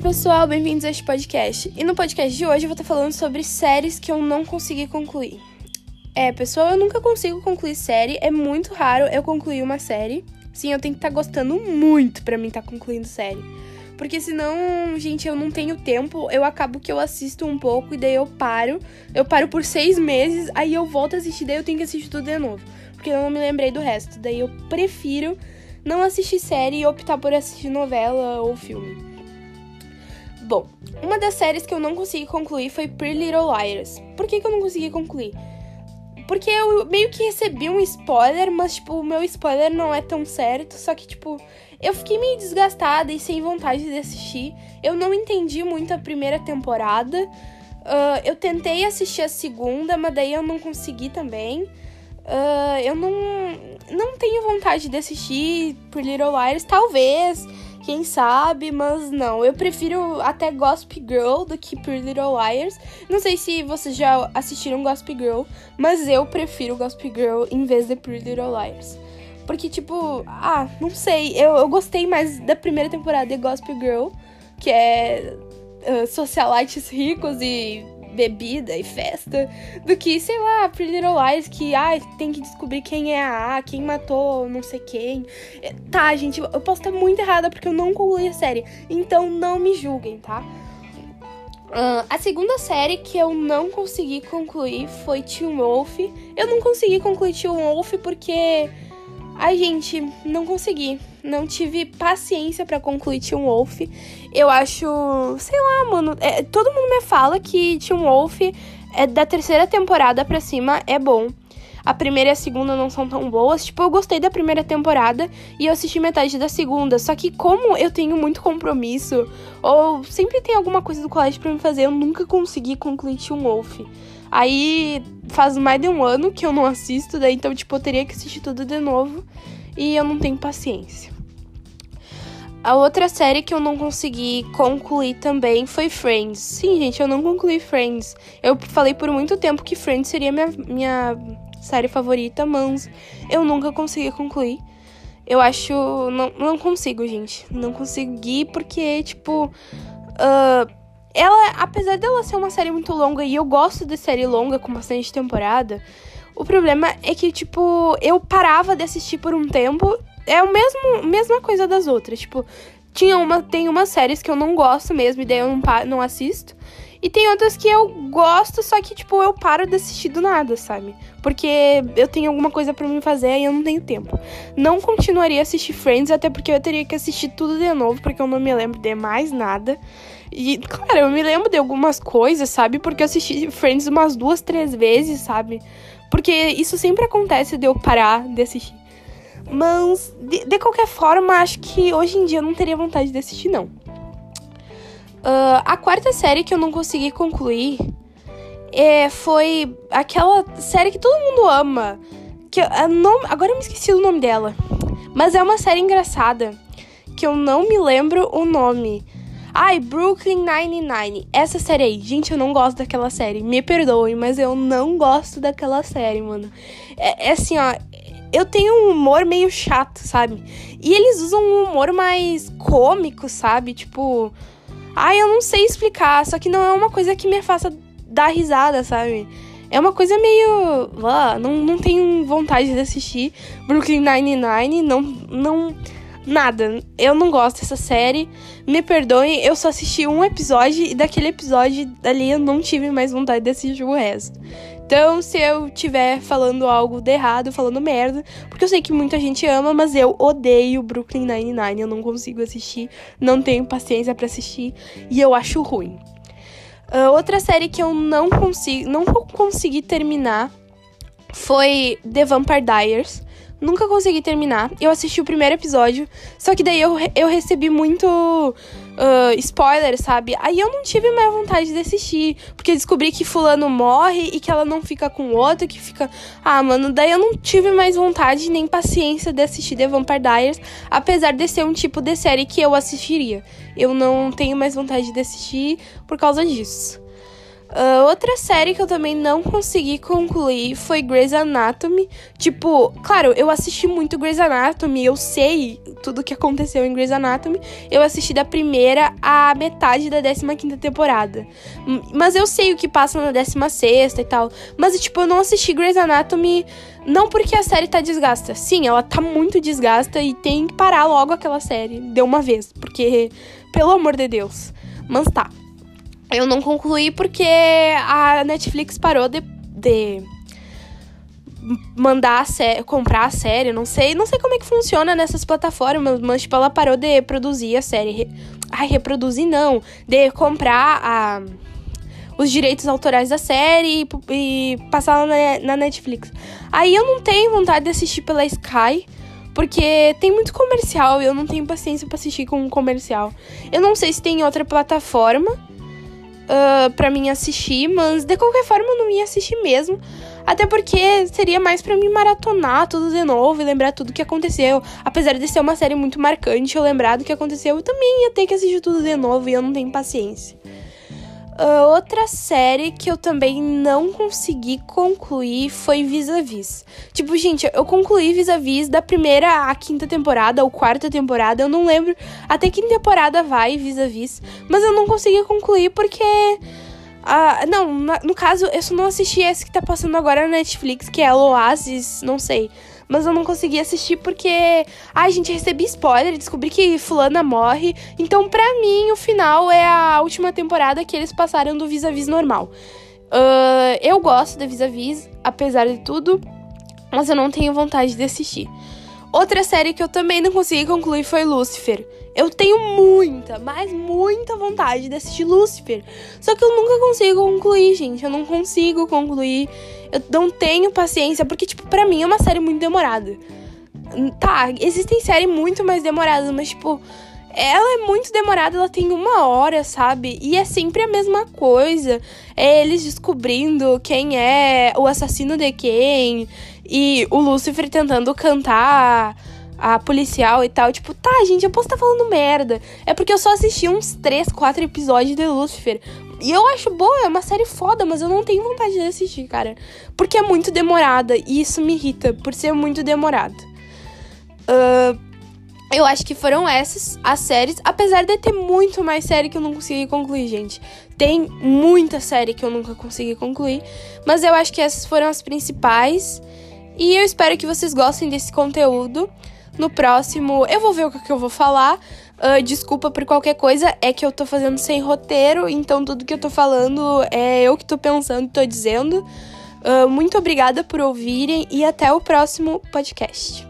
pessoal, bem-vindos a este podcast. E no podcast de hoje eu vou estar falando sobre séries que eu não consegui concluir. É, pessoal, eu nunca consigo concluir série, é muito raro eu concluir uma série. Sim, eu tenho que estar gostando muito para mim estar concluindo série. Porque senão, gente, eu não tenho tempo, eu acabo que eu assisto um pouco e daí eu paro. Eu paro por seis meses, aí eu volto a assistir, daí eu tenho que assistir tudo de novo. Porque eu não me lembrei do resto. Daí eu prefiro não assistir série e optar por assistir novela ou filme. Bom, uma das séries que eu não consegui concluir foi Pretty Little Liars. Por que, que eu não consegui concluir? Porque eu meio que recebi um spoiler, mas, tipo, o meu spoiler não é tão certo. Só que, tipo, eu fiquei meio desgastada e sem vontade de assistir. Eu não entendi muito a primeira temporada. Uh, eu tentei assistir a segunda, mas daí eu não consegui também. Uh, eu não, não tenho vontade de assistir por Little Liars, talvez quem sabe, mas não. Eu prefiro até Gossip Girl do que Pretty Little Liars. Não sei se vocês já assistiram Gossip Girl, mas eu prefiro Gossip Girl em vez de Pretty Little Liars. Porque, tipo, ah, não sei. Eu, eu gostei mais da primeira temporada de Gossip Girl, que é uh, socialites ricos e bebida e festa do que, sei lá, Pretty Little Lies, que ah, tem que descobrir quem é a A, quem matou não sei quem. É, tá, gente, eu posso estar muito errada porque eu não concluí a série. Então não me julguem, tá? Uh, a segunda série que eu não consegui concluir foi Teen Wolf. Eu não consegui concluir Teen Wolf porque. Ai, gente, não consegui não tive paciência para concluir Teen Wolf. Eu acho, sei lá, mano, é, todo mundo me fala que Teen Wolf é da terceira temporada pra cima é bom. A primeira e a segunda não são tão boas. Tipo, eu gostei da primeira temporada e eu assisti metade da segunda. Só que como eu tenho muito compromisso, ou sempre tem alguma coisa do colégio para me fazer, eu nunca consegui concluir Teen Wolf. Aí faz mais de um ano que eu não assisto, daí então, tipo, eu teria que assistir tudo de novo e eu não tenho paciência. A outra série que eu não consegui concluir também foi Friends. Sim, gente, eu não concluí Friends. Eu falei por muito tempo que Friends seria minha, minha série favorita, mas eu nunca consegui concluir. Eu acho. Não, não consigo, gente. Não consegui porque, tipo. Uh, ela, apesar dela ser uma série muito longa e eu gosto de série longa com bastante temporada, o problema é que, tipo, eu parava de assistir por um tempo. É o mesmo mesma coisa das outras. Tipo, tinha uma, tem umas séries que eu não gosto mesmo, e daí eu não, não assisto. E tem outras que eu gosto, só que, tipo, eu paro de assistir do nada, sabe? Porque eu tenho alguma coisa para me fazer e eu não tenho tempo. Não continuaria a assistir Friends, até porque eu teria que assistir tudo de novo, porque eu não me lembro de mais nada. E, claro, eu me lembro de algumas coisas, sabe? Porque eu assisti Friends umas duas, três vezes, sabe? Porque isso sempre acontece de eu parar de assistir. Mas, de, de qualquer forma, acho que hoje em dia eu não teria vontade de assistir, não. Uh, a quarta série que eu não consegui concluir é, foi aquela série que todo mundo ama. Que a nome, agora eu me esqueci do nome dela. Mas é uma série engraçada. Que eu não me lembro o nome. Ai, Brooklyn Nine-Nine. Essa série aí. Gente, eu não gosto daquela série. Me perdoem, mas eu não gosto daquela série, mano. É, é assim, ó. Eu tenho um humor meio chato, sabe? E eles usam um humor mais cômico, sabe? Tipo. Ai, eu não sei explicar. Só que não é uma coisa que me faça dar risada, sabe? É uma coisa meio. Não, não tenho vontade de assistir Brooklyn Nine-Nine. Não. não Nada. Eu não gosto dessa série. Me perdoem, eu só assisti um episódio e daquele episódio dali eu não tive mais vontade de assistir o resto. Então, se eu estiver falando algo de errado, falando merda, porque eu sei que muita gente ama, mas eu odeio Brooklyn Nine-Nine, eu não consigo assistir, não tenho paciência para assistir e eu acho ruim. Uh, outra série que eu não consigo, não consegui terminar foi The Vampire Diaries. Nunca consegui terminar. Eu assisti o primeiro episódio, só que daí eu, eu recebi muito uh, spoiler, sabe? Aí eu não tive mais vontade de assistir, porque descobri que fulano morre e que ela não fica com o outro, que fica... Ah, mano, daí eu não tive mais vontade nem paciência de assistir The Vampire Diaries, apesar de ser um tipo de série que eu assistiria. Eu não tenho mais vontade de assistir por causa disso. Uh, outra série que eu também não consegui concluir foi Grey's Anatomy. Tipo, claro, eu assisti muito Grey's Anatomy, eu sei tudo o que aconteceu em Grey's Anatomy. Eu assisti da primeira à metade da 15 temporada. Mas eu sei o que passa na 16 e tal. Mas, tipo, eu não assisti Grey's Anatomy não porque a série tá desgasta. Sim, ela tá muito desgasta e tem que parar logo aquela série de uma vez. Porque, pelo amor de Deus. Mas tá eu não concluí porque a Netflix parou de, de mandar a sé comprar a série, não sei, não sei como é que funciona nessas plataformas, mas tipo ela parou de produzir a série, ai, reproduzir não, de comprar a os direitos autorais da série e, e passar na, na Netflix. Aí eu não tenho vontade de assistir pela Sky, porque tem muito comercial e eu não tenho paciência para assistir com um comercial. Eu não sei se tem outra plataforma uh, pra mim assistir, mas de qualquer forma eu não ia assistir mesmo. Até porque seria mais para mim maratonar tudo de novo e lembrar tudo que aconteceu. Apesar de ser uma série muito marcante, eu lembrar do que aconteceu, eu também ia ter que assistir tudo de novo e eu não tenho paciência. Uh, outra série que eu também não consegui concluir foi Vis-a-Vis. Tipo, gente, eu concluí Vis-a-Vis da primeira à quinta temporada, ou quarta temporada, eu não lembro até que temporada vai Vis-a-Vis, mas eu não consegui concluir porque. Uh, não, no caso, eu só não assisti esse que tá passando agora na Netflix, que é o Oasis, não sei mas eu não consegui assistir porque. Ai, gente, recebi spoiler, descobri que Fulana morre. Então, pra mim, o final é a última temporada que eles passaram do vis-a-vis normal. Uh, eu gosto da vis-a-vis, apesar de tudo, mas eu não tenho vontade de assistir. Outra série que eu também não consegui concluir foi Lucifer. Eu tenho muita, mas muita vontade de assistir Lucifer. Só que eu nunca consigo concluir, gente. Eu não consigo concluir. Eu não tenho paciência, porque, tipo, pra mim é uma série muito demorada. Tá, existem séries muito mais demoradas, mas, tipo, ela é muito demorada, ela tem uma hora, sabe? E é sempre a mesma coisa. É eles descobrindo quem é o assassino de quem. E o Lucifer tentando cantar a policial e tal. Tipo, tá, gente, eu posso estar tá falando merda. É porque eu só assisti uns 3, 4 episódios de Lucifer. E eu acho boa, é uma série foda, mas eu não tenho vontade de assistir, cara. Porque é muito demorada e isso me irrita por ser muito demorado. Uh, eu acho que foram essas as séries, apesar de ter muito mais série que eu não consegui concluir, gente. Tem muita série que eu nunca consegui concluir, mas eu acho que essas foram as principais. E eu espero que vocês gostem desse conteúdo. No próximo, eu vou ver o que eu vou falar. Uh, desculpa por qualquer coisa, é que eu tô fazendo sem roteiro, então tudo que eu tô falando é eu que tô pensando e tô dizendo. Uh, muito obrigada por ouvirem e até o próximo podcast.